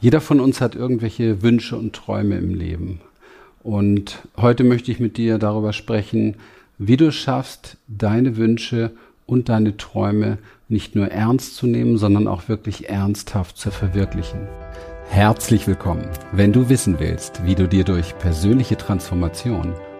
Jeder von uns hat irgendwelche Wünsche und Träume im Leben. Und heute möchte ich mit dir darüber sprechen, wie du schaffst, deine Wünsche und deine Träume nicht nur ernst zu nehmen, sondern auch wirklich ernsthaft zu verwirklichen. Herzlich willkommen. Wenn du wissen willst, wie du dir durch persönliche Transformation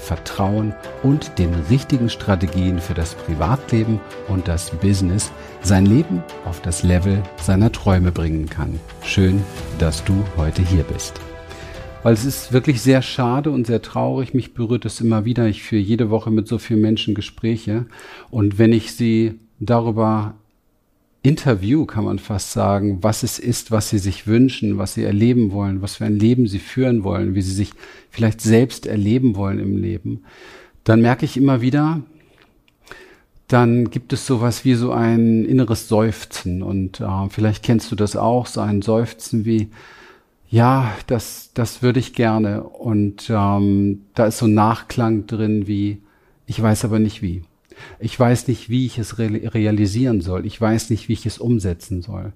Vertrauen und den richtigen Strategien für das Privatleben und das Business sein Leben auf das Level seiner Träume bringen kann. Schön, dass du heute hier bist. Weil es ist wirklich sehr schade und sehr traurig. Mich berührt es immer wieder. Ich führe jede Woche mit so vielen Menschen Gespräche. Und wenn ich sie darüber Interview, kann man fast sagen, was es ist, was sie sich wünschen, was sie erleben wollen, was für ein Leben sie führen wollen, wie sie sich vielleicht selbst erleben wollen im Leben, dann merke ich immer wieder, dann gibt es sowas wie so ein inneres Seufzen. Und äh, vielleicht kennst du das auch, so ein Seufzen wie, ja, das, das würde ich gerne. Und ähm, da ist so ein Nachklang drin wie, ich weiß aber nicht wie. Ich weiß nicht, wie ich es realisieren soll. Ich weiß nicht, wie ich es umsetzen soll.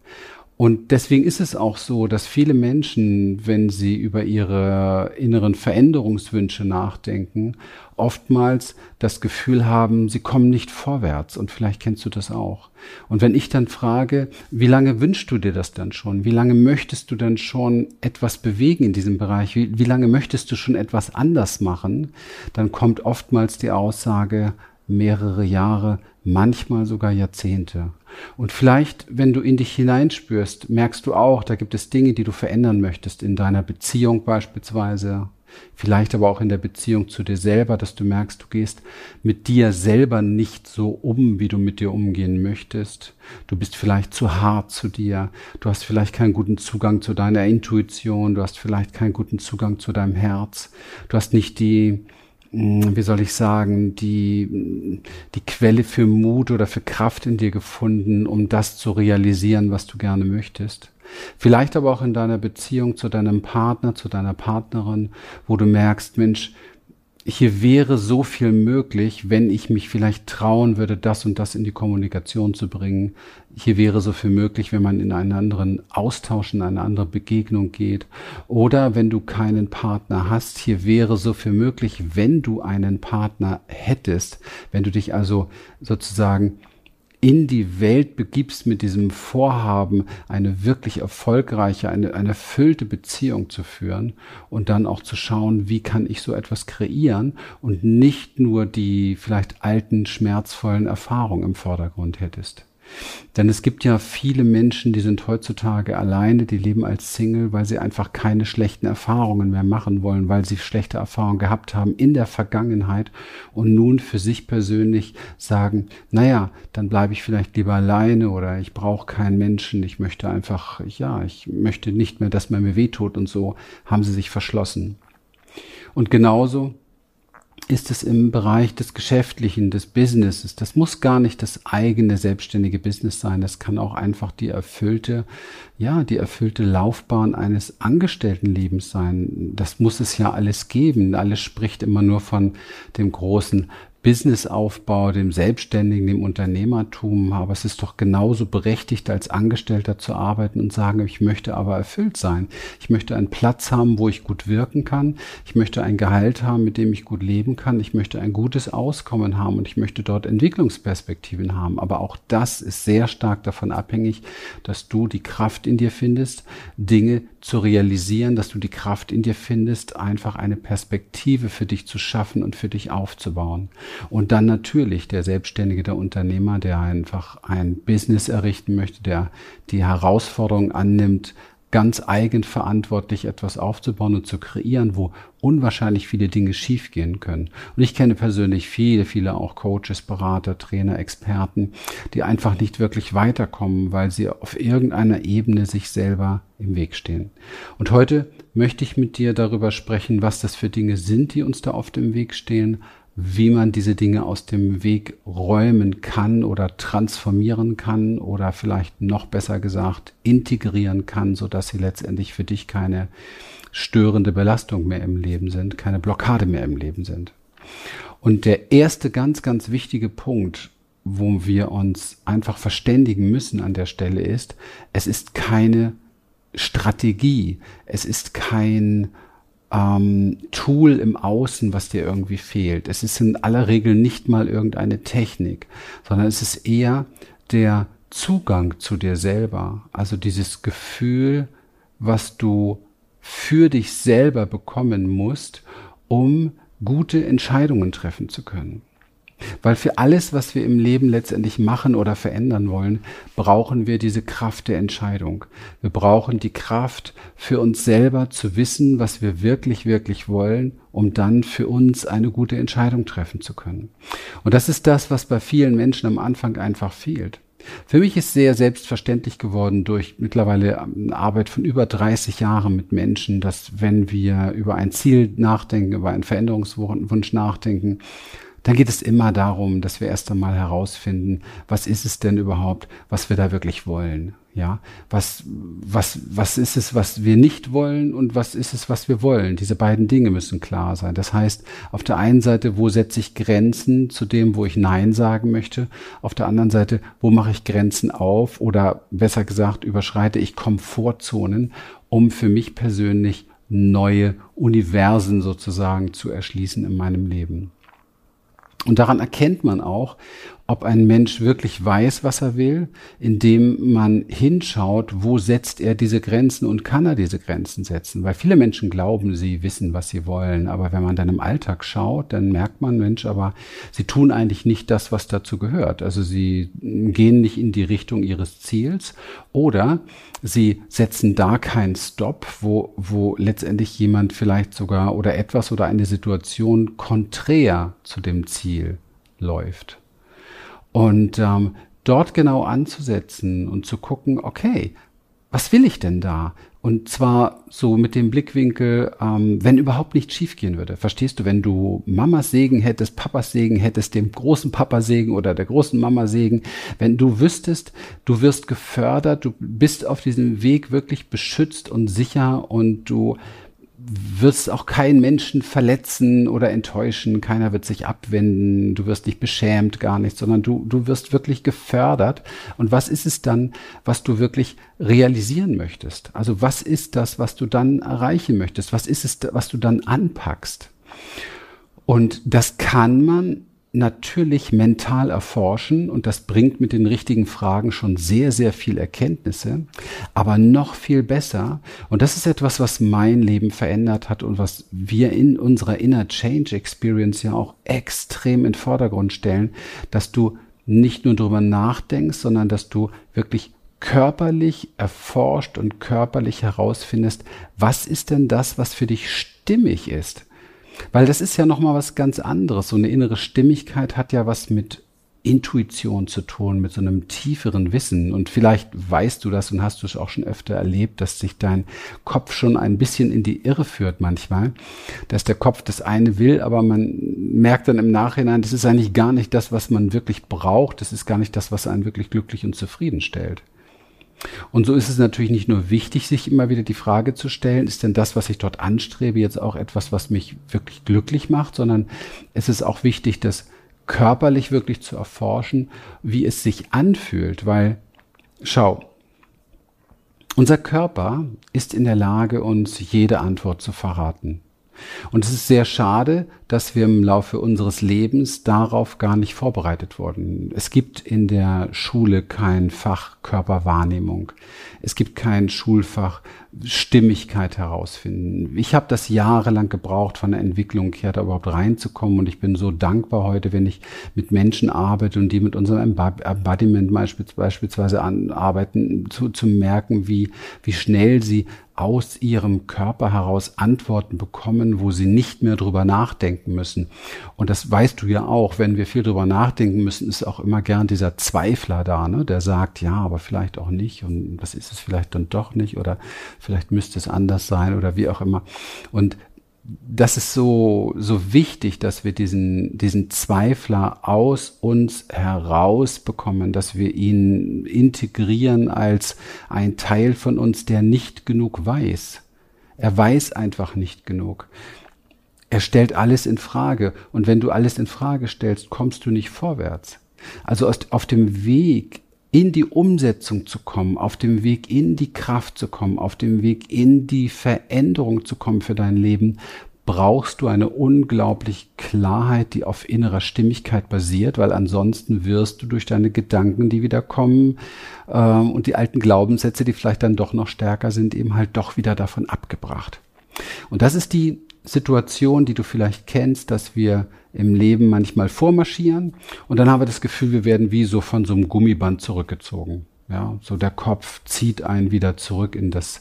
Und deswegen ist es auch so, dass viele Menschen, wenn sie über ihre inneren Veränderungswünsche nachdenken, oftmals das Gefühl haben, sie kommen nicht vorwärts. Und vielleicht kennst du das auch. Und wenn ich dann frage, wie lange wünschst du dir das dann schon? Wie lange möchtest du denn schon etwas bewegen in diesem Bereich? Wie, wie lange möchtest du schon etwas anders machen? Dann kommt oftmals die Aussage, mehrere Jahre, manchmal sogar Jahrzehnte. Und vielleicht, wenn du in dich hineinspürst, merkst du auch, da gibt es Dinge, die du verändern möchtest, in deiner Beziehung beispielsweise, vielleicht aber auch in der Beziehung zu dir selber, dass du merkst, du gehst mit dir selber nicht so um, wie du mit dir umgehen möchtest. Du bist vielleicht zu hart zu dir, du hast vielleicht keinen guten Zugang zu deiner Intuition, du hast vielleicht keinen guten Zugang zu deinem Herz, du hast nicht die wie soll ich sagen, die, die Quelle für Mut oder für Kraft in dir gefunden, um das zu realisieren, was du gerne möchtest. Vielleicht aber auch in deiner Beziehung zu deinem Partner, zu deiner Partnerin, wo du merkst, Mensch, hier wäre so viel möglich, wenn ich mich vielleicht trauen würde, das und das in die Kommunikation zu bringen. Hier wäre so viel möglich, wenn man in einen anderen Austausch, in eine andere Begegnung geht. Oder wenn du keinen Partner hast, hier wäre so viel möglich, wenn du einen Partner hättest. Wenn du dich also sozusagen in die Welt begibst mit diesem Vorhaben, eine wirklich erfolgreiche, eine, eine erfüllte Beziehung zu führen und dann auch zu schauen, wie kann ich so etwas kreieren und nicht nur die vielleicht alten, schmerzvollen Erfahrungen im Vordergrund hättest. Denn es gibt ja viele Menschen, die sind heutzutage alleine, die leben als Single, weil sie einfach keine schlechten Erfahrungen mehr machen wollen, weil sie schlechte Erfahrungen gehabt haben in der Vergangenheit und nun für sich persönlich sagen, naja, dann bleibe ich vielleicht lieber alleine oder ich brauche keinen Menschen, ich möchte einfach, ja, ich möchte nicht mehr, dass man mir wehtut und so haben sie sich verschlossen. Und genauso ist es im Bereich des Geschäftlichen, des Businesses. Das muss gar nicht das eigene selbstständige Business sein. Das kann auch einfach die erfüllte, ja, die erfüllte Laufbahn eines Angestelltenlebens sein. Das muss es ja alles geben. Alles spricht immer nur von dem großen Businessaufbau, dem Selbstständigen, dem Unternehmertum. Aber es ist doch genauso berechtigt, als Angestellter zu arbeiten und sagen, ich möchte aber erfüllt sein. Ich möchte einen Platz haben, wo ich gut wirken kann. Ich möchte ein Gehalt haben, mit dem ich gut leben kann. Ich möchte ein gutes Auskommen haben und ich möchte dort Entwicklungsperspektiven haben. Aber auch das ist sehr stark davon abhängig, dass du die Kraft in dir findest, Dinge zu realisieren, dass du die Kraft in dir findest, einfach eine Perspektive für dich zu schaffen und für dich aufzubauen. Und dann natürlich der Selbstständige, der Unternehmer, der einfach ein Business errichten möchte, der die Herausforderung annimmt, ganz eigenverantwortlich etwas aufzubauen und zu kreieren, wo unwahrscheinlich viele Dinge schiefgehen können. Und ich kenne persönlich viele, viele auch Coaches, Berater, Trainer, Experten, die einfach nicht wirklich weiterkommen, weil sie auf irgendeiner Ebene sich selber im Weg stehen. Und heute möchte ich mit dir darüber sprechen, was das für Dinge sind, die uns da oft im Weg stehen, wie man diese Dinge aus dem Weg räumen kann oder transformieren kann oder vielleicht noch besser gesagt integrieren kann, so dass sie letztendlich für dich keine störende Belastung mehr im Leben sind, keine Blockade mehr im Leben sind. Und der erste ganz, ganz wichtige Punkt, wo wir uns einfach verständigen müssen an der Stelle ist, es ist keine Strategie, es ist kein ähm, Tool im Außen, was dir irgendwie fehlt. Es ist in aller Regel nicht mal irgendeine Technik, sondern es ist eher der Zugang zu dir selber, also dieses Gefühl, was du für dich selber bekommen musst, um gute Entscheidungen treffen zu können. Weil für alles, was wir im Leben letztendlich machen oder verändern wollen, brauchen wir diese Kraft der Entscheidung. Wir brauchen die Kraft für uns selber zu wissen, was wir wirklich, wirklich wollen, um dann für uns eine gute Entscheidung treffen zu können. Und das ist das, was bei vielen Menschen am Anfang einfach fehlt. Für mich ist sehr selbstverständlich geworden durch mittlerweile eine Arbeit von über 30 Jahren mit Menschen, dass wenn wir über ein Ziel nachdenken, über einen Veränderungswunsch nachdenken, dann geht es immer darum, dass wir erst einmal herausfinden, was ist es denn überhaupt, was wir da wirklich wollen. Ja, was, was, was ist es, was wir nicht wollen und was ist es, was wir wollen? Diese beiden Dinge müssen klar sein. Das heißt, auf der einen Seite, wo setze ich Grenzen zu dem, wo ich Nein sagen möchte? Auf der anderen Seite, wo mache ich Grenzen auf oder besser gesagt, überschreite ich Komfortzonen, um für mich persönlich neue Universen sozusagen zu erschließen in meinem Leben. Und daran erkennt man auch, ob ein Mensch wirklich weiß, was er will, indem man hinschaut, wo setzt er diese Grenzen und kann er diese Grenzen setzen. Weil viele Menschen glauben, sie wissen, was sie wollen. Aber wenn man dann im Alltag schaut, dann merkt man, Mensch, aber sie tun eigentlich nicht das, was dazu gehört. Also sie gehen nicht in die Richtung ihres Ziels oder sie setzen da keinen Stopp, wo, wo letztendlich jemand vielleicht sogar oder etwas oder eine Situation konträr zu dem Ziel läuft. Und ähm, dort genau anzusetzen und zu gucken, okay, was will ich denn da? Und zwar so mit dem Blickwinkel, ähm, wenn überhaupt nichts schiefgehen würde. Verstehst du, wenn du Mamas Segen hättest, Papas Segen hättest, dem großen Papa Segen oder der großen Mama Segen, wenn du wüsstest, du wirst gefördert, du bist auf diesem Weg wirklich beschützt und sicher und du wirst auch keinen Menschen verletzen oder enttäuschen, keiner wird sich abwenden, du wirst nicht beschämt, gar nicht, sondern du, du wirst wirklich gefördert. Und was ist es dann, was du wirklich realisieren möchtest? Also was ist das, was du dann erreichen möchtest? Was ist es, was du dann anpackst? Und das kann man natürlich mental erforschen und das bringt mit den richtigen Fragen schon sehr, sehr viel Erkenntnisse, aber noch viel besser, und das ist etwas, was mein Leben verändert hat und was wir in unserer Inner Change Experience ja auch extrem in Vordergrund stellen, dass du nicht nur darüber nachdenkst, sondern dass du wirklich körperlich erforscht und körperlich herausfindest, was ist denn das, was für dich stimmig ist? Weil das ist ja nochmal was ganz anderes. So eine innere Stimmigkeit hat ja was mit Intuition zu tun, mit so einem tieferen Wissen. Und vielleicht weißt du das und hast du es auch schon öfter erlebt, dass sich dein Kopf schon ein bisschen in die Irre führt manchmal, dass der Kopf das eine will, aber man merkt dann im Nachhinein, das ist eigentlich gar nicht das, was man wirklich braucht. Das ist gar nicht das, was einen wirklich glücklich und zufrieden stellt. Und so ist es natürlich nicht nur wichtig, sich immer wieder die Frage zu stellen, ist denn das, was ich dort anstrebe, jetzt auch etwas, was mich wirklich glücklich macht, sondern es ist auch wichtig, das körperlich wirklich zu erforschen, wie es sich anfühlt, weil, schau, unser Körper ist in der Lage, uns jede Antwort zu verraten. Und es ist sehr schade, dass wir im Laufe unseres Lebens darauf gar nicht vorbereitet wurden. Es gibt in der Schule kein Fach Körperwahrnehmung. Es gibt kein Schulfach Stimmigkeit herausfinden. Ich habe das jahrelang gebraucht, von der Entwicklung her da überhaupt reinzukommen und ich bin so dankbar heute, wenn ich mit Menschen arbeite und die mit unserem Embodiment beispielsweise arbeiten, zu, zu merken, wie, wie schnell sie aus ihrem Körper heraus Antworten bekommen, wo sie nicht mehr drüber nachdenken müssen. Und das weißt du ja auch, wenn wir viel drüber nachdenken müssen, ist auch immer gern dieser Zweifler da, ne, der sagt, ja, aber vielleicht auch nicht und was ist es vielleicht dann doch nicht oder vielleicht müsste es anders sein oder wie auch immer. Und das ist so, so wichtig, dass wir diesen, diesen Zweifler aus uns herausbekommen, dass wir ihn integrieren als ein Teil von uns, der nicht genug weiß. Er weiß einfach nicht genug. Er stellt alles in Frage. Und wenn du alles in Frage stellst, kommst du nicht vorwärts. Also auf dem Weg in die Umsetzung zu kommen, auf dem Weg in die Kraft zu kommen, auf dem Weg in die Veränderung zu kommen für dein Leben, brauchst du eine unglaubliche Klarheit, die auf innerer Stimmigkeit basiert, weil ansonsten wirst du durch deine Gedanken, die wieder kommen ähm, und die alten Glaubenssätze, die vielleicht dann doch noch stärker sind, eben halt doch wieder davon abgebracht. Und das ist die Situation, die du vielleicht kennst, dass wir im Leben manchmal vormarschieren und dann haben wir das Gefühl, wir werden wie so von so einem Gummiband zurückgezogen. Ja, so der Kopf zieht einen wieder zurück in das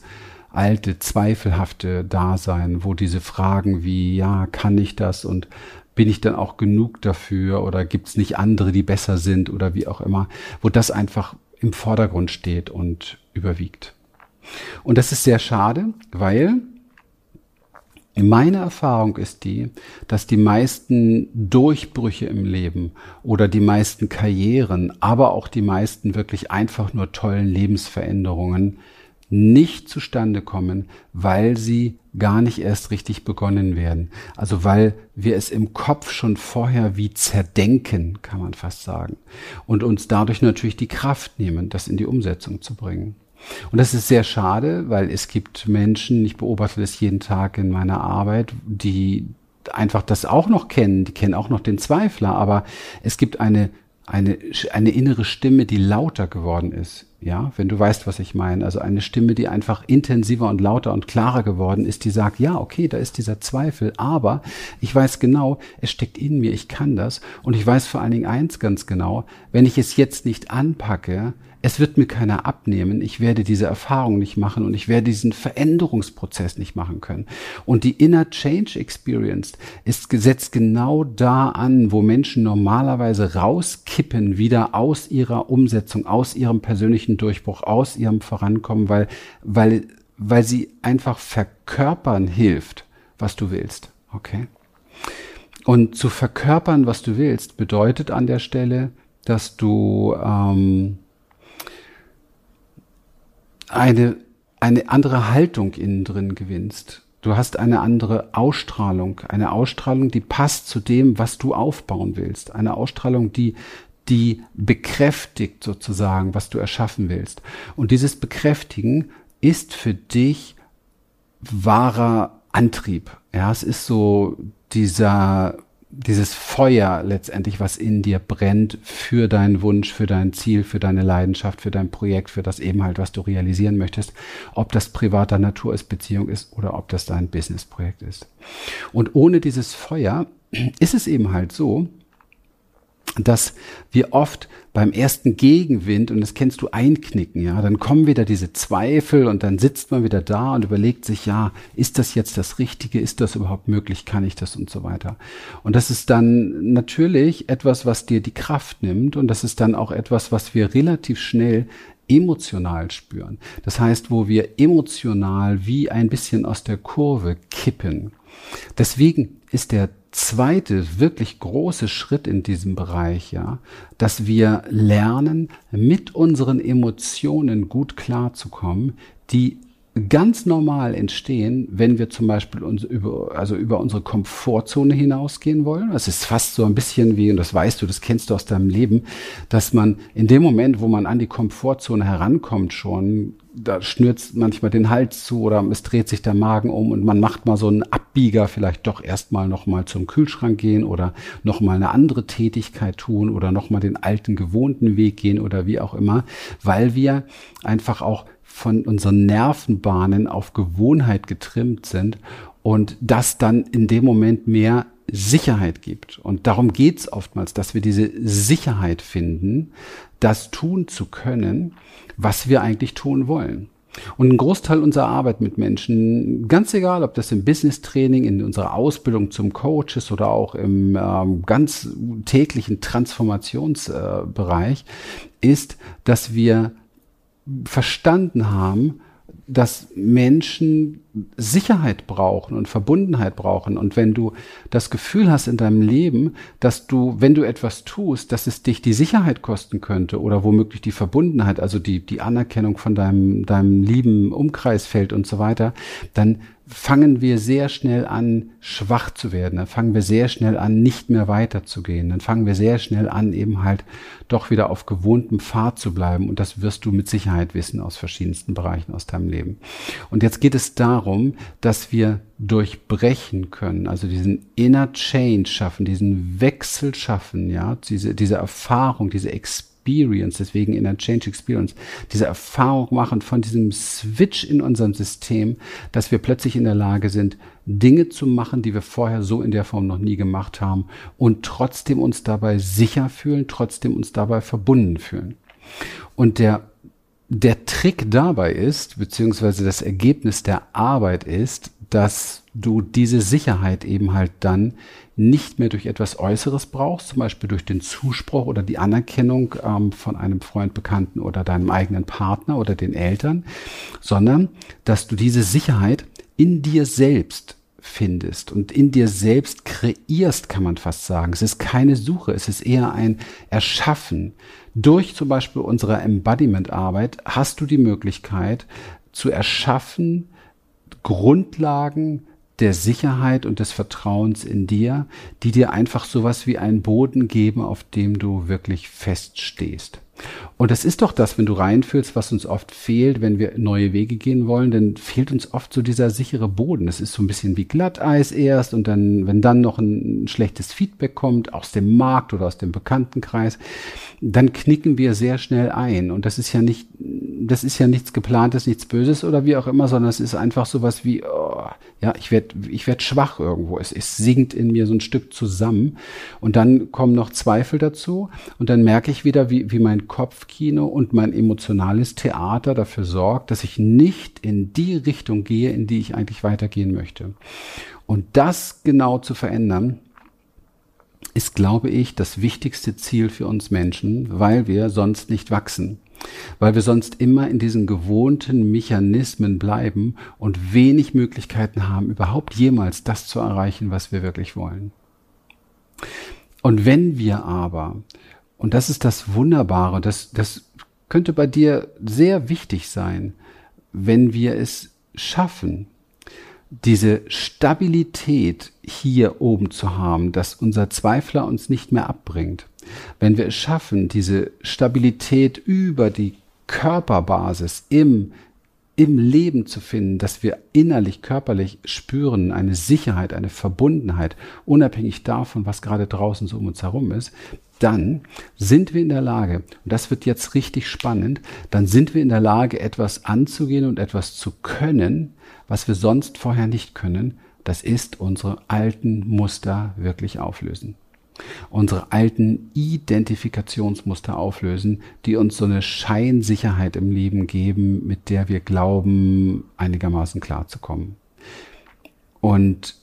alte, zweifelhafte Dasein, wo diese Fragen wie, ja, kann ich das und bin ich dann auch genug dafür oder gibt es nicht andere, die besser sind oder wie auch immer, wo das einfach im Vordergrund steht und überwiegt. Und das ist sehr schade, weil meine Erfahrung ist die, dass die meisten Durchbrüche im Leben oder die meisten Karrieren, aber auch die meisten wirklich einfach nur tollen Lebensveränderungen nicht zustande kommen, weil sie gar nicht erst richtig begonnen werden. Also weil wir es im Kopf schon vorher wie zerdenken, kann man fast sagen. Und uns dadurch natürlich die Kraft nehmen, das in die Umsetzung zu bringen. Und das ist sehr schade, weil es gibt Menschen, ich beobachte das jeden Tag in meiner Arbeit, die einfach das auch noch kennen, die kennen auch noch den Zweifler, aber es gibt eine, eine, eine innere Stimme, die lauter geworden ist. Ja, wenn du weißt, was ich meine. Also eine Stimme, die einfach intensiver und lauter und klarer geworden ist, die sagt, ja, okay, da ist dieser Zweifel, aber ich weiß genau, es steckt in mir, ich kann das. Und ich weiß vor allen Dingen eins ganz genau, wenn ich es jetzt nicht anpacke, es wird mir keiner abnehmen, ich werde diese Erfahrung nicht machen und ich werde diesen Veränderungsprozess nicht machen können. Und die Inner Change Experience ist gesetzt genau da an, wo Menschen normalerweise rauskippen wieder aus ihrer Umsetzung, aus ihrem persönlichen Durchbruch, aus ihrem Vorankommen, weil, weil, weil sie einfach verkörpern hilft, was du willst. Okay? Und zu verkörpern, was du willst, bedeutet an der Stelle, dass du ähm, eine, eine andere Haltung innen drin gewinnst. Du hast eine andere Ausstrahlung, eine Ausstrahlung, die passt zu dem, was du aufbauen willst. Eine Ausstrahlung, die, die bekräftigt sozusagen, was du erschaffen willst. Und dieses Bekräftigen ist für dich wahrer Antrieb. Ja, es ist so dieser dieses Feuer letztendlich, was in dir brennt für deinen Wunsch, für dein Ziel, für deine Leidenschaft, für dein Projekt, für das eben halt, was du realisieren möchtest, ob das privater Natur ist, Beziehung ist oder ob das dein Businessprojekt ist. Und ohne dieses Feuer ist es eben halt so, dass wir oft beim ersten Gegenwind, und das kennst du, einknicken, ja, dann kommen wieder diese Zweifel und dann sitzt man wieder da und überlegt sich, ja, ist das jetzt das Richtige, ist das überhaupt möglich, kann ich das und so weiter. Und das ist dann natürlich etwas, was dir die Kraft nimmt und das ist dann auch etwas, was wir relativ schnell emotional spüren. Das heißt, wo wir emotional wie ein bisschen aus der Kurve kippen. Deswegen ist der zweite wirklich große Schritt in diesem Bereich, ja, dass wir lernen, mit unseren Emotionen gut klarzukommen, die ganz normal entstehen, wenn wir zum Beispiel uns über, also über unsere Komfortzone hinausgehen wollen. Es ist fast so ein bisschen wie, und das weißt du, das kennst du aus deinem Leben, dass man in dem Moment, wo man an die Komfortzone herankommt schon, da schnürzt manchmal den Hals zu oder es dreht sich der Magen um und man macht mal so einen Abbieger, vielleicht doch erstmal nochmal zum Kühlschrank gehen oder nochmal eine andere Tätigkeit tun oder nochmal den alten gewohnten Weg gehen oder wie auch immer, weil wir einfach auch von unseren Nervenbahnen auf Gewohnheit getrimmt sind und das dann in dem Moment mehr Sicherheit gibt. Und darum geht's oftmals, dass wir diese Sicherheit finden, das tun zu können, was wir eigentlich tun wollen. Und ein Großteil unserer Arbeit mit Menschen, ganz egal, ob das im Business-Training, in unserer Ausbildung zum Coach ist oder auch im ähm, ganz täglichen Transformationsbereich, äh, ist, dass wir verstanden haben, dass Menschen Sicherheit brauchen und Verbundenheit brauchen. Und wenn du das Gefühl hast in deinem Leben, dass du, wenn du etwas tust, dass es dich die Sicherheit kosten könnte oder womöglich die Verbundenheit, also die, die Anerkennung von deinem, deinem lieben Umkreisfeld und so weiter, dann fangen wir sehr schnell an, schwach zu werden. Dann fangen wir sehr schnell an, nicht mehr weiterzugehen. Dann fangen wir sehr schnell an, eben halt doch wieder auf gewohntem Pfad zu bleiben. Und das wirst du mit Sicherheit wissen aus verschiedensten Bereichen aus deinem Leben. Und jetzt geht es darum, dass wir durchbrechen können, also diesen Inner Change schaffen, diesen Wechsel schaffen, ja, diese, diese Erfahrung, diese Experience Experience, deswegen in der Change Experience, diese Erfahrung machen von diesem Switch in unserem System, dass wir plötzlich in der Lage sind, Dinge zu machen, die wir vorher so in der Form noch nie gemacht haben und trotzdem uns dabei sicher fühlen, trotzdem uns dabei verbunden fühlen. Und der der Trick dabei ist, beziehungsweise das Ergebnis der Arbeit ist, dass du diese Sicherheit eben halt dann nicht mehr durch etwas Äußeres brauchst, zum Beispiel durch den Zuspruch oder die Anerkennung ähm, von einem Freund, Bekannten oder deinem eigenen Partner oder den Eltern, sondern dass du diese Sicherheit in dir selbst findest und in dir selbst kreierst, kann man fast sagen. Es ist keine Suche, es ist eher ein Erschaffen. Durch zum Beispiel unsere Embodiment-Arbeit hast du die Möglichkeit zu erschaffen Grundlagen, der Sicherheit und des Vertrauens in dir, die dir einfach sowas wie einen Boden geben, auf dem du wirklich feststehst. Und das ist doch das, wenn du reinfühlst, was uns oft fehlt, wenn wir neue Wege gehen wollen, dann fehlt uns oft so dieser sichere Boden. Das ist so ein bisschen wie Glatteis erst und dann, wenn dann noch ein schlechtes Feedback kommt aus dem Markt oder aus dem Bekanntenkreis, dann knicken wir sehr schnell ein. Und das ist ja nicht, das ist ja nichts geplantes, nichts Böses oder wie auch immer, sondern es ist einfach sowas wie, oh, ja, ich werde ich werd schwach irgendwo. Es, es sinkt in mir so ein Stück zusammen. Und dann kommen noch Zweifel dazu. Und dann merke ich wieder, wie, wie Kopfkino und mein emotionales Theater dafür sorgt, dass ich nicht in die Richtung gehe, in die ich eigentlich weitergehen möchte. Und das genau zu verändern, ist, glaube ich, das wichtigste Ziel für uns Menschen, weil wir sonst nicht wachsen weil wir sonst immer in diesen gewohnten Mechanismen bleiben und wenig Möglichkeiten haben, überhaupt jemals das zu erreichen, was wir wirklich wollen. Und wenn wir aber, und das ist das Wunderbare, das, das könnte bei dir sehr wichtig sein, wenn wir es schaffen, diese Stabilität hier oben zu haben, dass unser Zweifler uns nicht mehr abbringt, wenn wir es schaffen, diese Stabilität über die Körperbasis im, im Leben zu finden, dass wir innerlich, körperlich spüren, eine Sicherheit, eine Verbundenheit, unabhängig davon, was gerade draußen so um uns herum ist, dann sind wir in der Lage, und das wird jetzt richtig spannend, dann sind wir in der Lage, etwas anzugehen und etwas zu können, was wir sonst vorher nicht können. Das ist unsere alten Muster wirklich auflösen unsere alten Identifikationsmuster auflösen, die uns so eine Scheinsicherheit im Leben geben, mit der wir glauben, einigermaßen klarzukommen. Und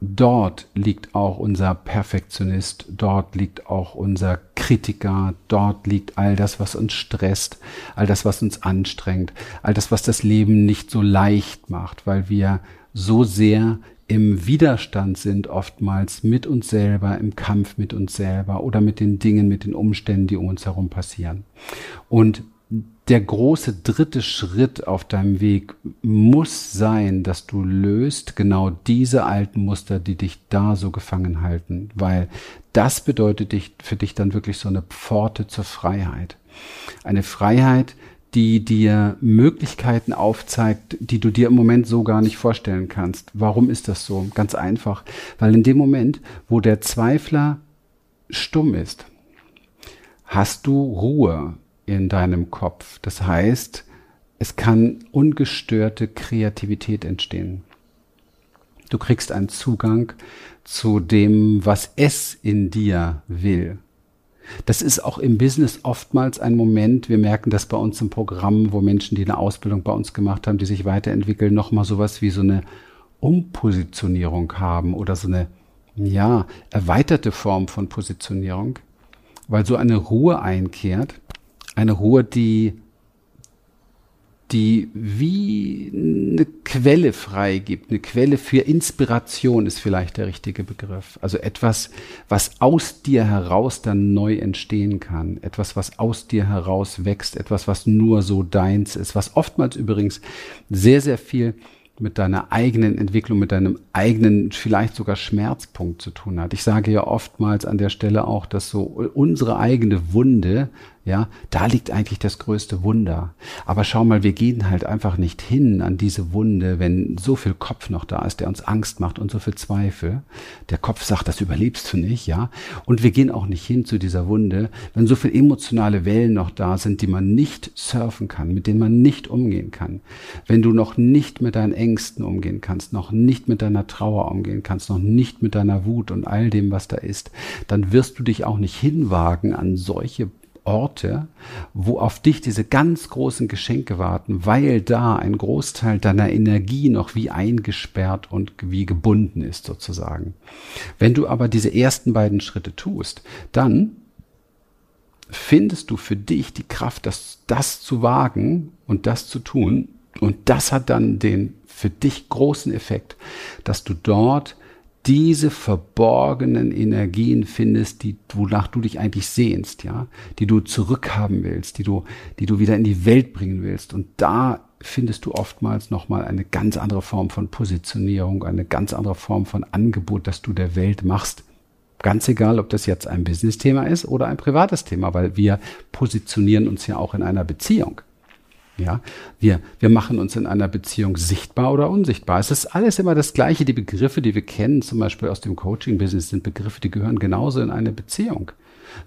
dort liegt auch unser Perfektionist, dort liegt auch unser Kritiker, dort liegt all das, was uns stresst, all das, was uns anstrengt, all das, was das Leben nicht so leicht macht, weil wir so sehr im Widerstand sind oftmals mit uns selber, im Kampf mit uns selber oder mit den Dingen, mit den Umständen, die um uns herum passieren. Und der große dritte Schritt auf deinem Weg muss sein, dass du löst genau diese alten Muster, die dich da so gefangen halten, weil das bedeutet dich, für dich dann wirklich so eine Pforte zur Freiheit. Eine Freiheit, die dir Möglichkeiten aufzeigt, die du dir im Moment so gar nicht vorstellen kannst. Warum ist das so? Ganz einfach, weil in dem Moment, wo der Zweifler stumm ist, hast du Ruhe in deinem Kopf. Das heißt, es kann ungestörte Kreativität entstehen. Du kriegst einen Zugang zu dem, was es in dir will. Das ist auch im Business oftmals ein Moment, wir merken das bei uns im Programm, wo Menschen, die eine Ausbildung bei uns gemacht haben, die sich weiterentwickeln, nochmal sowas wie so eine Umpositionierung haben oder so eine, ja, erweiterte Form von Positionierung, weil so eine Ruhe einkehrt, eine Ruhe, die die wie eine Quelle freigibt. Eine Quelle für Inspiration ist vielleicht der richtige Begriff. Also etwas, was aus dir heraus dann neu entstehen kann. Etwas, was aus dir heraus wächst. Etwas, was nur so deins ist. Was oftmals übrigens sehr, sehr viel mit deiner eigenen Entwicklung, mit deinem eigenen, vielleicht sogar Schmerzpunkt zu tun hat. Ich sage ja oftmals an der Stelle auch, dass so unsere eigene Wunde ja, da liegt eigentlich das größte Wunder. Aber schau mal, wir gehen halt einfach nicht hin an diese Wunde, wenn so viel Kopf noch da ist, der uns Angst macht und so viel Zweifel. Der Kopf sagt, das überlebst du nicht, ja. Und wir gehen auch nicht hin zu dieser Wunde, wenn so viel emotionale Wellen noch da sind, die man nicht surfen kann, mit denen man nicht umgehen kann. Wenn du noch nicht mit deinen Ängsten umgehen kannst, noch nicht mit deiner Trauer umgehen kannst, noch nicht mit deiner Wut und all dem, was da ist, dann wirst du dich auch nicht hinwagen an solche Orte, wo auf dich diese ganz großen Geschenke warten, weil da ein Großteil deiner Energie noch wie eingesperrt und wie gebunden ist sozusagen. Wenn du aber diese ersten beiden Schritte tust, dann findest du für dich die Kraft, das, das zu wagen und das zu tun. Und das hat dann den für dich großen Effekt, dass du dort diese verborgenen Energien findest, die, wonach du dich eigentlich sehnst, ja, die du zurückhaben willst, die du, die du wieder in die Welt bringen willst. Und da findest du oftmals nochmal eine ganz andere Form von Positionierung, eine ganz andere Form von Angebot, das du der Welt machst. Ganz egal, ob das jetzt ein Business-Thema ist oder ein privates Thema, weil wir positionieren uns ja auch in einer Beziehung. Ja, wir, wir machen uns in einer Beziehung sichtbar oder unsichtbar. Es ist alles immer das Gleiche. Die Begriffe, die wir kennen, zum Beispiel aus dem Coaching-Business, sind Begriffe, die gehören genauso in eine Beziehung.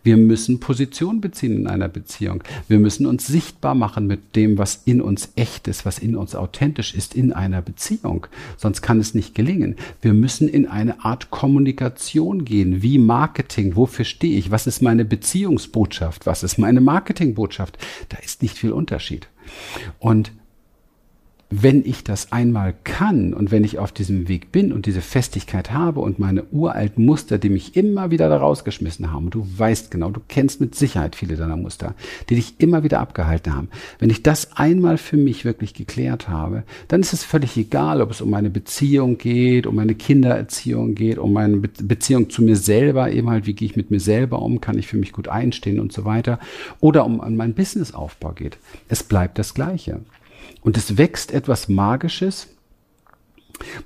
Wir müssen Position beziehen in einer Beziehung. Wir müssen uns sichtbar machen mit dem, was in uns echt ist, was in uns authentisch ist in einer Beziehung. Sonst kann es nicht gelingen. Wir müssen in eine Art Kommunikation gehen, wie Marketing. Wofür stehe ich? Was ist meine Beziehungsbotschaft? Was ist meine Marketingbotschaft? Da ist nicht viel Unterschied. Und wenn ich das einmal kann und wenn ich auf diesem Weg bin und diese Festigkeit habe und meine uralten Muster, die mich immer wieder da rausgeschmissen haben, du weißt genau, du kennst mit Sicherheit viele deiner Muster, die dich immer wieder abgehalten haben. Wenn ich das einmal für mich wirklich geklärt habe, dann ist es völlig egal, ob es um meine Beziehung geht, um meine Kindererziehung geht, um meine Be Beziehung zu mir selber, eben halt, wie gehe ich mit mir selber um, kann ich für mich gut einstehen und so weiter, oder um meinen Businessaufbau geht. Es bleibt das Gleiche. Und es wächst etwas Magisches,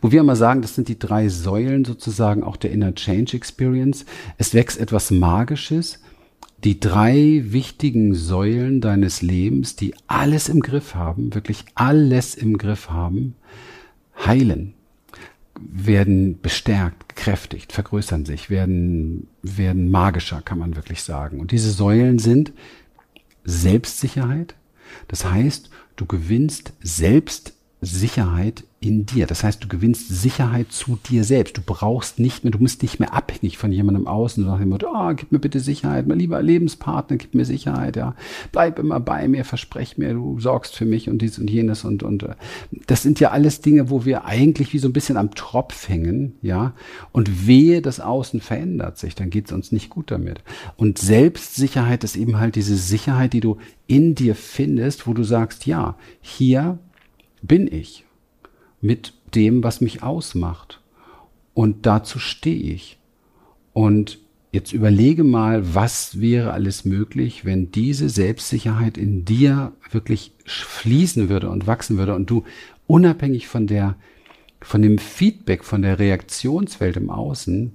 wo wir immer sagen, das sind die drei Säulen sozusagen auch der Inner Change Experience. Es wächst etwas Magisches, die drei wichtigen Säulen deines Lebens, die alles im Griff haben, wirklich alles im Griff haben, heilen, werden bestärkt, gekräftigt, vergrößern sich, werden, werden magischer, kann man wirklich sagen. Und diese Säulen sind Selbstsicherheit. Das heißt, Du gewinnst selbst Sicherheit in dir. Das heißt, du gewinnst Sicherheit zu dir selbst. Du brauchst nicht mehr, du bist nicht mehr abhängig von jemandem außen. Du sagst oh, gib mir bitte Sicherheit, mein lieber Lebenspartner, gib mir Sicherheit, ja. Bleib immer bei mir, versprech mir, du sorgst für mich und dies und jenes und, und, äh, das sind ja alles Dinge, wo wir eigentlich wie so ein bisschen am Tropf hängen, ja. Und wehe, das Außen verändert sich, dann geht es uns nicht gut damit. Und Selbstsicherheit ist eben halt diese Sicherheit, die du in dir findest, wo du sagst, ja, hier bin ich mit dem, was mich ausmacht. Und dazu stehe ich. Und jetzt überlege mal, was wäre alles möglich, wenn diese Selbstsicherheit in dir wirklich fließen würde und wachsen würde und du unabhängig von der von dem Feedback, von der Reaktionswelt im Außen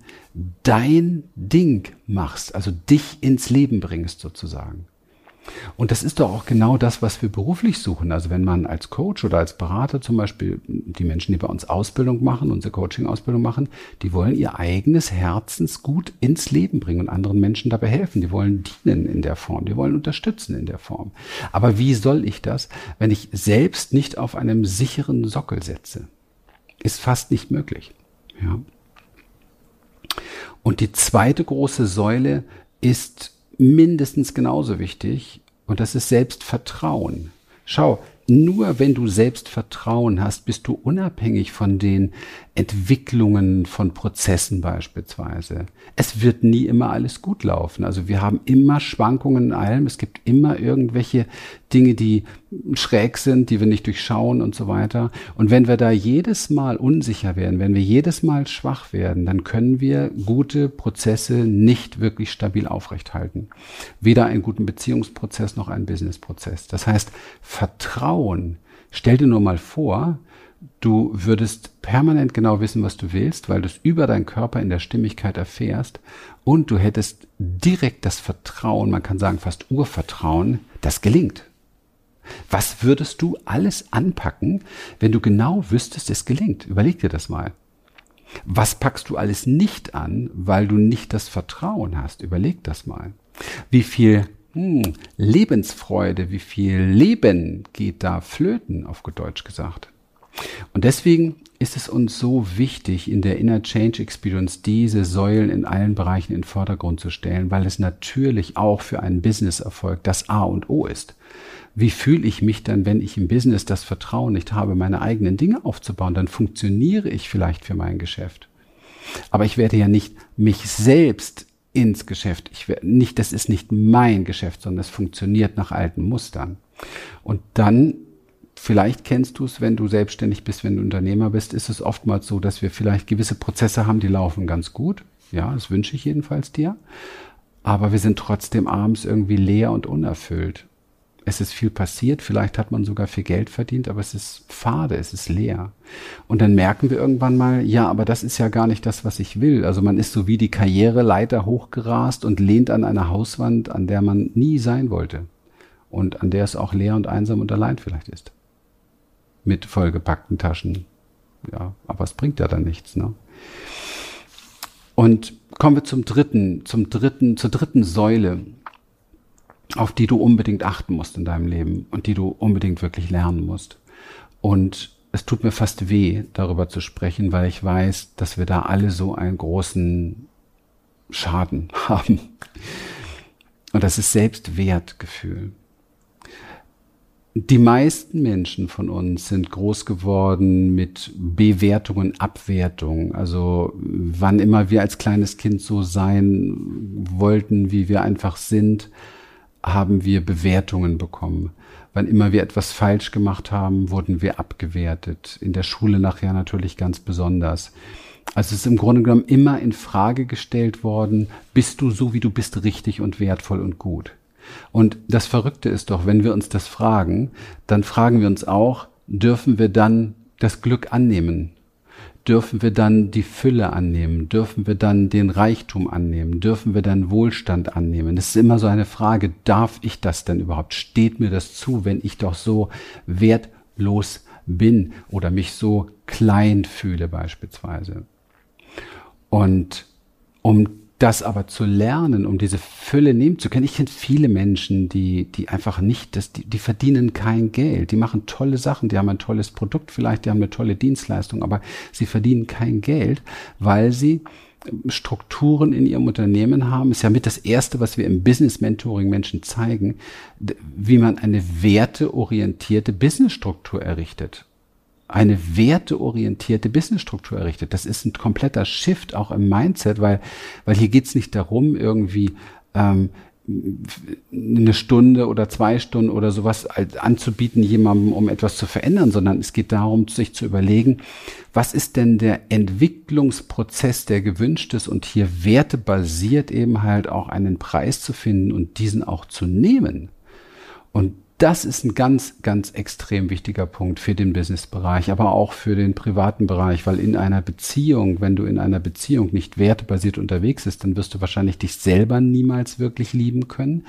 dein Ding machst, also dich ins Leben bringst sozusagen. Und das ist doch auch genau das, was wir beruflich suchen. Also wenn man als Coach oder als Berater zum Beispiel die Menschen, die bei uns Ausbildung machen, unsere Coaching-Ausbildung machen, die wollen ihr eigenes Herzensgut ins Leben bringen und anderen Menschen dabei helfen. Die wollen dienen in der Form, die wollen unterstützen in der Form. Aber wie soll ich das, wenn ich selbst nicht auf einem sicheren Sockel setze? Ist fast nicht möglich. Ja. Und die zweite große Säule ist mindestens genauso wichtig und das ist Selbstvertrauen. Schau, nur wenn du Selbstvertrauen hast, bist du unabhängig von den Entwicklungen von Prozessen beispielsweise. Es wird nie immer alles gut laufen. Also wir haben immer Schwankungen in allem. Es gibt immer irgendwelche Dinge, die schräg sind, die wir nicht durchschauen und so weiter. Und wenn wir da jedes Mal unsicher werden, wenn wir jedes Mal schwach werden, dann können wir gute Prozesse nicht wirklich stabil aufrechthalten. Weder einen guten Beziehungsprozess noch einen Businessprozess. Das heißt, Vertrauen, stell dir nur mal vor, Du würdest permanent genau wissen, was du willst, weil du es über deinen Körper in der Stimmigkeit erfährst und du hättest direkt das Vertrauen, man kann sagen fast Urvertrauen, das gelingt. Was würdest du alles anpacken, wenn du genau wüsstest, es gelingt? Überleg dir das mal. Was packst du alles nicht an, weil du nicht das Vertrauen hast? Überleg das mal. Wie viel hm, Lebensfreude, wie viel Leben geht da flöten, auf Deutsch gesagt? Und deswegen ist es uns so wichtig, in der Inner Change Experience diese Säulen in allen Bereichen in den Vordergrund zu stellen, weil es natürlich auch für einen Business-Erfolg das A und O ist. Wie fühle ich mich dann, wenn ich im Business das Vertrauen nicht habe, meine eigenen Dinge aufzubauen? Dann funktioniere ich vielleicht für mein Geschäft. Aber ich werde ja nicht mich selbst ins Geschäft. Ich werde nicht, das ist nicht mein Geschäft, sondern es funktioniert nach alten Mustern. Und dann Vielleicht kennst du es, wenn du selbstständig bist, wenn du Unternehmer bist, ist es oftmals so, dass wir vielleicht gewisse Prozesse haben, die laufen ganz gut. Ja, das wünsche ich jedenfalls dir. Aber wir sind trotzdem abends irgendwie leer und unerfüllt. Es ist viel passiert, vielleicht hat man sogar viel Geld verdient, aber es ist fade, es ist leer. Und dann merken wir irgendwann mal, ja, aber das ist ja gar nicht das, was ich will. Also man ist so wie die Karriereleiter hochgerast und lehnt an einer Hauswand, an der man nie sein wollte. Und an der es auch leer und einsam und allein vielleicht ist mit vollgepackten Taschen. Ja, aber es bringt ja dann nichts, ne? Und kommen wir zum dritten, zum dritten, zur dritten Säule, auf die du unbedingt achten musst in deinem Leben und die du unbedingt wirklich lernen musst. Und es tut mir fast weh, darüber zu sprechen, weil ich weiß, dass wir da alle so einen großen Schaden haben. Und das ist Selbstwertgefühl. Die meisten Menschen von uns sind groß geworden mit Bewertungen, Abwertungen. Also wann immer wir als kleines Kind so sein wollten, wie wir einfach sind, haben wir Bewertungen bekommen. Wann immer wir etwas falsch gemacht haben, wurden wir abgewertet. In der Schule nachher natürlich ganz besonders. Also es ist im Grunde genommen immer in Frage gestellt worden, bist du so, wie du bist, richtig und wertvoll und gut. Und das Verrückte ist doch, wenn wir uns das fragen, dann fragen wir uns auch, dürfen wir dann das Glück annehmen? Dürfen wir dann die Fülle annehmen? Dürfen wir dann den Reichtum annehmen? Dürfen wir dann Wohlstand annehmen? Das ist immer so eine Frage, darf ich das denn überhaupt? Steht mir das zu, wenn ich doch so wertlos bin oder mich so klein fühle beispielsweise? Und um das aber zu lernen, um diese Fülle nehmen zu können. Ich kenne viele Menschen, die, die einfach nicht, das, die, die verdienen kein Geld. Die machen tolle Sachen, die haben ein tolles Produkt vielleicht, die haben eine tolle Dienstleistung, aber sie verdienen kein Geld, weil sie Strukturen in ihrem Unternehmen haben, ist ja mit das erste, was wir im Business Mentoring Menschen zeigen, wie man eine werteorientierte Businessstruktur errichtet eine werteorientierte Businessstruktur errichtet. Das ist ein kompletter Shift auch im Mindset, weil, weil hier geht's nicht darum, irgendwie ähm, eine Stunde oder zwei Stunden oder sowas anzubieten jemandem, um etwas zu verändern, sondern es geht darum, sich zu überlegen, was ist denn der Entwicklungsprozess, der gewünscht ist und hier wertebasiert eben halt auch einen Preis zu finden und diesen auch zu nehmen. Und das ist ein ganz, ganz extrem wichtiger Punkt für den Businessbereich, aber auch für den privaten Bereich, weil in einer Beziehung, wenn du in einer Beziehung nicht wertebasiert unterwegs bist, dann wirst du wahrscheinlich dich selber niemals wirklich lieben können.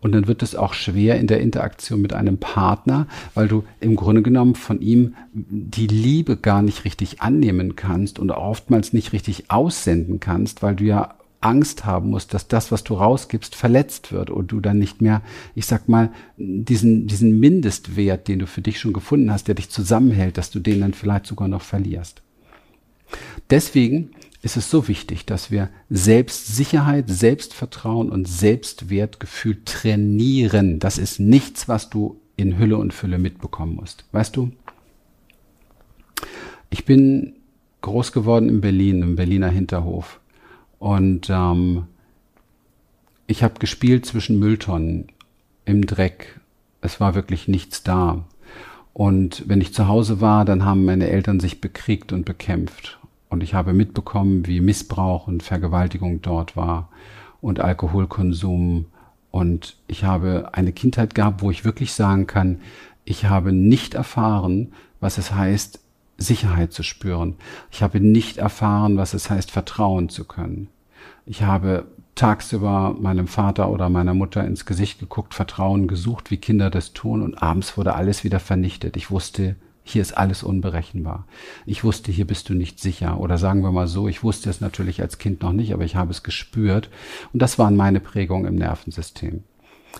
Und dann wird es auch schwer in der Interaktion mit einem Partner, weil du im Grunde genommen von ihm die Liebe gar nicht richtig annehmen kannst und oftmals nicht richtig aussenden kannst, weil du ja Angst haben musst, dass das, was du rausgibst, verletzt wird und du dann nicht mehr, ich sag mal, diesen, diesen Mindestwert, den du für dich schon gefunden hast, der dich zusammenhält, dass du den dann vielleicht sogar noch verlierst. Deswegen ist es so wichtig, dass wir Selbstsicherheit, Selbstvertrauen und Selbstwertgefühl trainieren. Das ist nichts, was du in Hülle und Fülle mitbekommen musst. Weißt du? Ich bin groß geworden in Berlin, im Berliner Hinterhof. Und ähm, ich habe gespielt zwischen Mülltonnen im Dreck. Es war wirklich nichts da. Und wenn ich zu Hause war, dann haben meine Eltern sich bekriegt und bekämpft. Und ich habe mitbekommen, wie Missbrauch und Vergewaltigung dort war und Alkoholkonsum. Und ich habe eine Kindheit gehabt, wo ich wirklich sagen kann, ich habe nicht erfahren, was es heißt, Sicherheit zu spüren. Ich habe nicht erfahren, was es heißt, vertrauen zu können. Ich habe tagsüber meinem Vater oder meiner Mutter ins Gesicht geguckt, Vertrauen gesucht, wie Kinder das tun, und abends wurde alles wieder vernichtet. Ich wusste, hier ist alles unberechenbar. Ich wusste, hier bist du nicht sicher. Oder sagen wir mal so, ich wusste es natürlich als Kind noch nicht, aber ich habe es gespürt. Und das waren meine Prägungen im Nervensystem.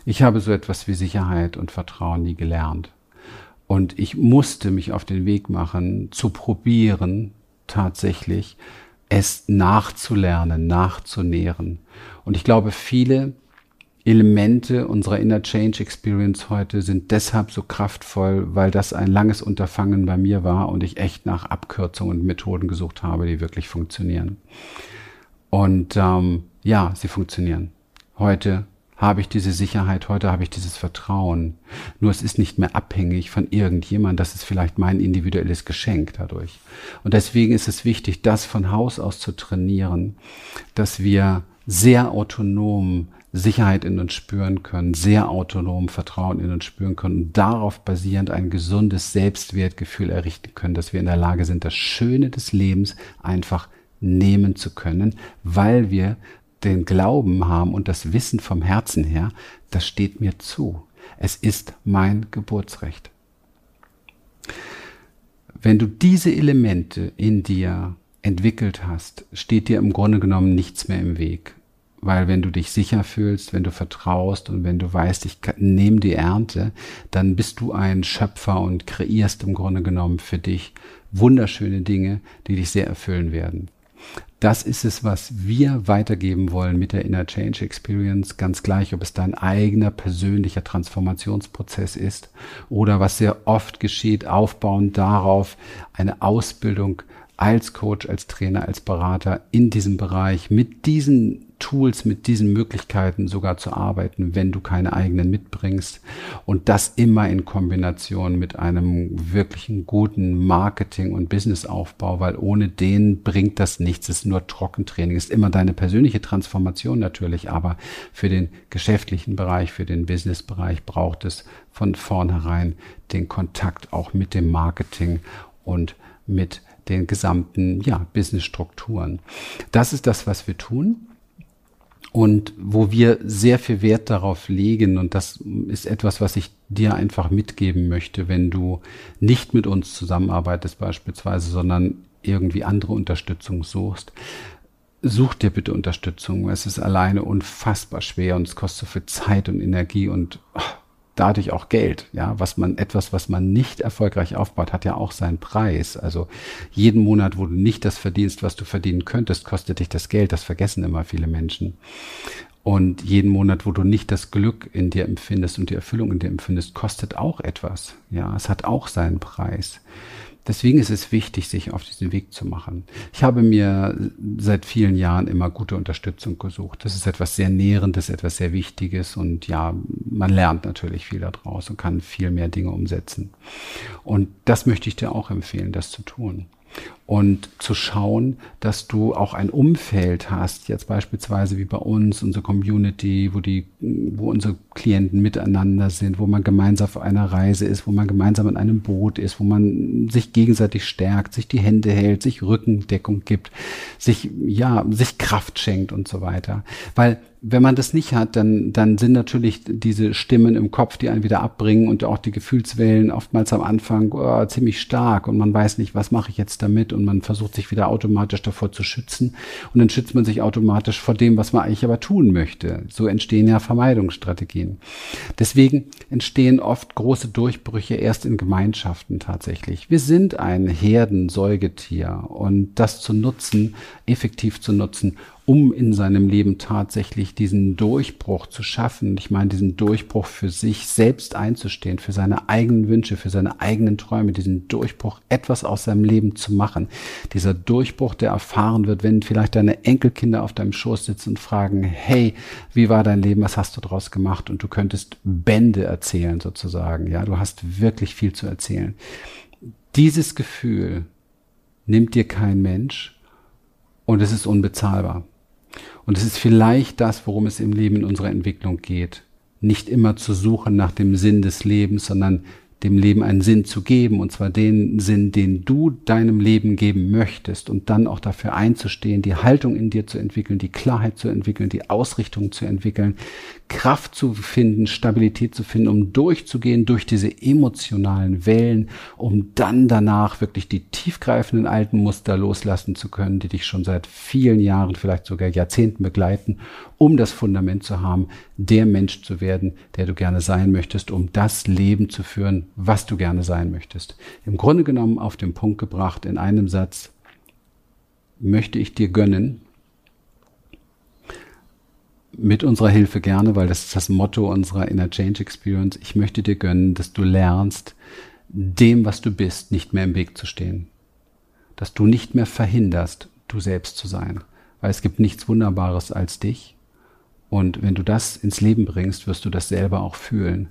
Ich habe so etwas wie Sicherheit und Vertrauen nie gelernt. Und ich musste mich auf den Weg machen, zu probieren, tatsächlich es nachzulernen, nachzunähren. Und ich glaube, viele Elemente unserer Inner Change Experience heute sind deshalb so kraftvoll, weil das ein langes Unterfangen bei mir war und ich echt nach Abkürzungen und Methoden gesucht habe, die wirklich funktionieren. Und ähm, ja, sie funktionieren. Heute habe ich diese Sicherheit, heute habe ich dieses Vertrauen. Nur es ist nicht mehr abhängig von irgendjemand, das ist vielleicht mein individuelles Geschenk dadurch. Und deswegen ist es wichtig, das von Haus aus zu trainieren, dass wir sehr autonom Sicherheit in uns spüren können, sehr autonom Vertrauen in uns spüren können und darauf basierend ein gesundes Selbstwertgefühl errichten können, dass wir in der Lage sind, das Schöne des Lebens einfach nehmen zu können, weil wir den Glauben haben und das Wissen vom Herzen her, das steht mir zu. Es ist mein Geburtsrecht. Wenn du diese Elemente in dir entwickelt hast, steht dir im Grunde genommen nichts mehr im Weg. Weil wenn du dich sicher fühlst, wenn du vertraust und wenn du weißt, ich nehme die Ernte, dann bist du ein Schöpfer und kreierst im Grunde genommen für dich wunderschöne Dinge, die dich sehr erfüllen werden. Das ist es, was wir weitergeben wollen mit der Inner Change Experience, ganz gleich, ob es dein eigener persönlicher Transformationsprozess ist oder was sehr oft geschieht, aufbauend darauf eine Ausbildung als Coach, als Trainer, als Berater in diesem Bereich mit diesen Tools, mit diesen Möglichkeiten sogar zu arbeiten, wenn du keine eigenen mitbringst. Und das immer in Kombination mit einem wirklichen guten Marketing- und Businessaufbau, weil ohne den bringt das nichts. Es ist nur Trockentraining. Es ist immer deine persönliche Transformation natürlich, aber für den geschäftlichen Bereich, für den Businessbereich braucht es von vornherein den Kontakt auch mit dem Marketing und mit den gesamten ja, Businessstrukturen. Das ist das, was wir tun und wo wir sehr viel Wert darauf legen. Und das ist etwas, was ich dir einfach mitgeben möchte, wenn du nicht mit uns zusammenarbeitest beispielsweise, sondern irgendwie andere Unterstützung suchst. Such dir bitte Unterstützung. Es ist alleine unfassbar schwer und es kostet so viel Zeit und Energie und ach, dadurch auch Geld. Ja, was man, etwas, was man nicht erfolgreich aufbaut, hat ja auch seinen Preis. Also jeden Monat, wo du nicht das verdienst, was du verdienen könntest, kostet dich das Geld. Das vergessen immer viele Menschen. Und jeden Monat, wo du nicht das Glück in dir empfindest und die Erfüllung in dir empfindest, kostet auch etwas. Ja, es hat auch seinen Preis. Deswegen ist es wichtig, sich auf diesen Weg zu machen. Ich habe mir seit vielen Jahren immer gute Unterstützung gesucht. Das ist etwas sehr Nährendes, etwas sehr Wichtiges und ja, man lernt natürlich viel daraus und kann viel mehr Dinge umsetzen. Und das möchte ich dir auch empfehlen, das zu tun und zu schauen, dass du auch ein Umfeld hast, jetzt beispielsweise wie bei uns, unsere Community, wo die, wo unsere Klienten miteinander sind, wo man gemeinsam auf einer Reise ist, wo man gemeinsam in einem Boot ist, wo man sich gegenseitig stärkt, sich die Hände hält, sich Rückendeckung gibt, sich, ja, sich Kraft schenkt und so weiter. Weil wenn man das nicht hat, dann, dann sind natürlich diese Stimmen im Kopf, die einen wieder abbringen und auch die Gefühlswellen oftmals am Anfang oh, ziemlich stark und man weiß nicht, was mache ich jetzt damit und man versucht sich wieder automatisch davor zu schützen und dann schützt man sich automatisch vor dem, was man eigentlich aber tun möchte. So entstehen ja Vermeidungsstrategien. Deswegen entstehen oft große Durchbrüche erst in Gemeinschaften tatsächlich. Wir sind ein Herdensäugetier und das zu nutzen, effektiv zu nutzen, um in seinem Leben tatsächlich diesen Durchbruch zu schaffen. Ich meine, diesen Durchbruch für sich selbst einzustehen, für seine eigenen Wünsche, für seine eigenen Träume, diesen Durchbruch etwas aus seinem Leben zu machen. Dieser Durchbruch, der erfahren wird, wenn vielleicht deine Enkelkinder auf deinem Schoß sitzen und fragen, hey, wie war dein Leben? Was hast du daraus gemacht? Und du könntest Bände erzählen sozusagen. Ja, du hast wirklich viel zu erzählen. Dieses Gefühl nimmt dir kein Mensch und es ist unbezahlbar. Und es ist vielleicht das, worum es im Leben in unserer Entwicklung geht. Nicht immer zu suchen nach dem Sinn des Lebens, sondern dem Leben einen Sinn zu geben, und zwar den Sinn, den du deinem Leben geben möchtest, und dann auch dafür einzustehen, die Haltung in dir zu entwickeln, die Klarheit zu entwickeln, die Ausrichtung zu entwickeln, Kraft zu finden, Stabilität zu finden, um durchzugehen durch diese emotionalen Wellen, um dann danach wirklich die tiefgreifenden alten Muster loslassen zu können, die dich schon seit vielen Jahren, vielleicht sogar Jahrzehnten begleiten, um das Fundament zu haben, der Mensch zu werden, der du gerne sein möchtest, um das Leben zu führen, was du gerne sein möchtest. Im Grunde genommen auf den Punkt gebracht in einem Satz, möchte ich dir gönnen, mit unserer Hilfe gerne, weil das ist das Motto unserer Inner Change Experience. Ich möchte dir gönnen, dass du lernst, dem, was du bist, nicht mehr im Weg zu stehen. Dass du nicht mehr verhinderst, du selbst zu sein. Weil es gibt nichts Wunderbares als dich. Und wenn du das ins Leben bringst, wirst du das selber auch fühlen.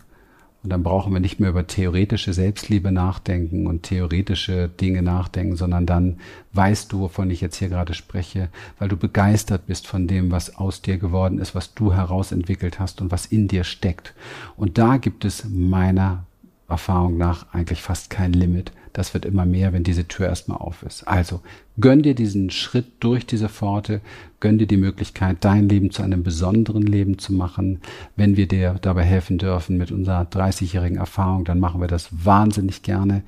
Und dann brauchen wir nicht mehr über theoretische Selbstliebe nachdenken und theoretische Dinge nachdenken, sondern dann weißt du, wovon ich jetzt hier gerade spreche, weil du begeistert bist von dem, was aus dir geworden ist, was du herausentwickelt hast und was in dir steckt. Und da gibt es meiner Erfahrung nach eigentlich fast kein Limit. Das wird immer mehr, wenn diese Tür erstmal auf ist. Also gönn dir diesen Schritt durch diese Pforte, gönn dir die Möglichkeit, dein Leben zu einem besonderen Leben zu machen. Wenn wir dir dabei helfen dürfen mit unserer 30-jährigen Erfahrung, dann machen wir das wahnsinnig gerne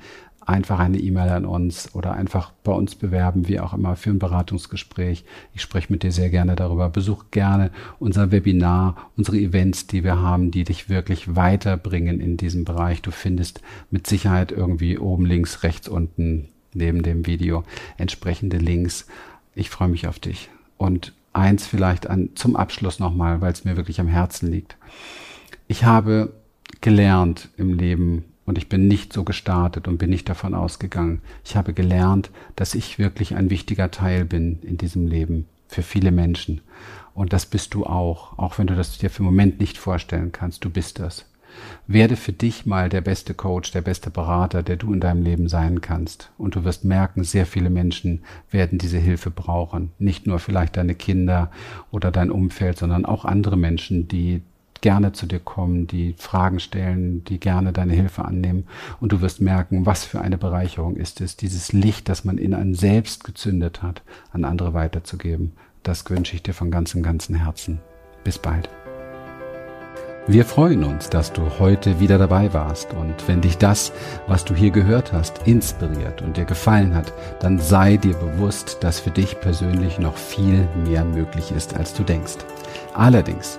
einfach eine E-Mail an uns oder einfach bei uns bewerben, wie auch immer, für ein Beratungsgespräch. Ich spreche mit dir sehr gerne darüber. Besuch gerne unser Webinar, unsere Events, die wir haben, die dich wirklich weiterbringen in diesem Bereich. Du findest mit Sicherheit irgendwie oben links, rechts unten neben dem Video entsprechende Links. Ich freue mich auf dich. Und eins vielleicht an, zum Abschluss nochmal, weil es mir wirklich am Herzen liegt. Ich habe gelernt im Leben, und ich bin nicht so gestartet und bin nicht davon ausgegangen. Ich habe gelernt, dass ich wirklich ein wichtiger Teil bin in diesem Leben für viele Menschen. Und das bist du auch, auch wenn du das dir für den Moment nicht vorstellen kannst. Du bist das. Werde für dich mal der beste Coach, der beste Berater, der du in deinem Leben sein kannst. Und du wirst merken, sehr viele Menschen werden diese Hilfe brauchen. Nicht nur vielleicht deine Kinder oder dein Umfeld, sondern auch andere Menschen, die gerne zu dir kommen, die Fragen stellen, die gerne deine Hilfe annehmen. Und du wirst merken, was für eine Bereicherung ist es, dieses Licht, das man in ein Selbst gezündet hat, an andere weiterzugeben. Das wünsche ich dir von ganzem, ganzem Herzen. Bis bald. Wir freuen uns, dass du heute wieder dabei warst und wenn dich das, was du hier gehört hast, inspiriert und dir gefallen hat, dann sei dir bewusst, dass für dich persönlich noch viel mehr möglich ist, als du denkst. Allerdings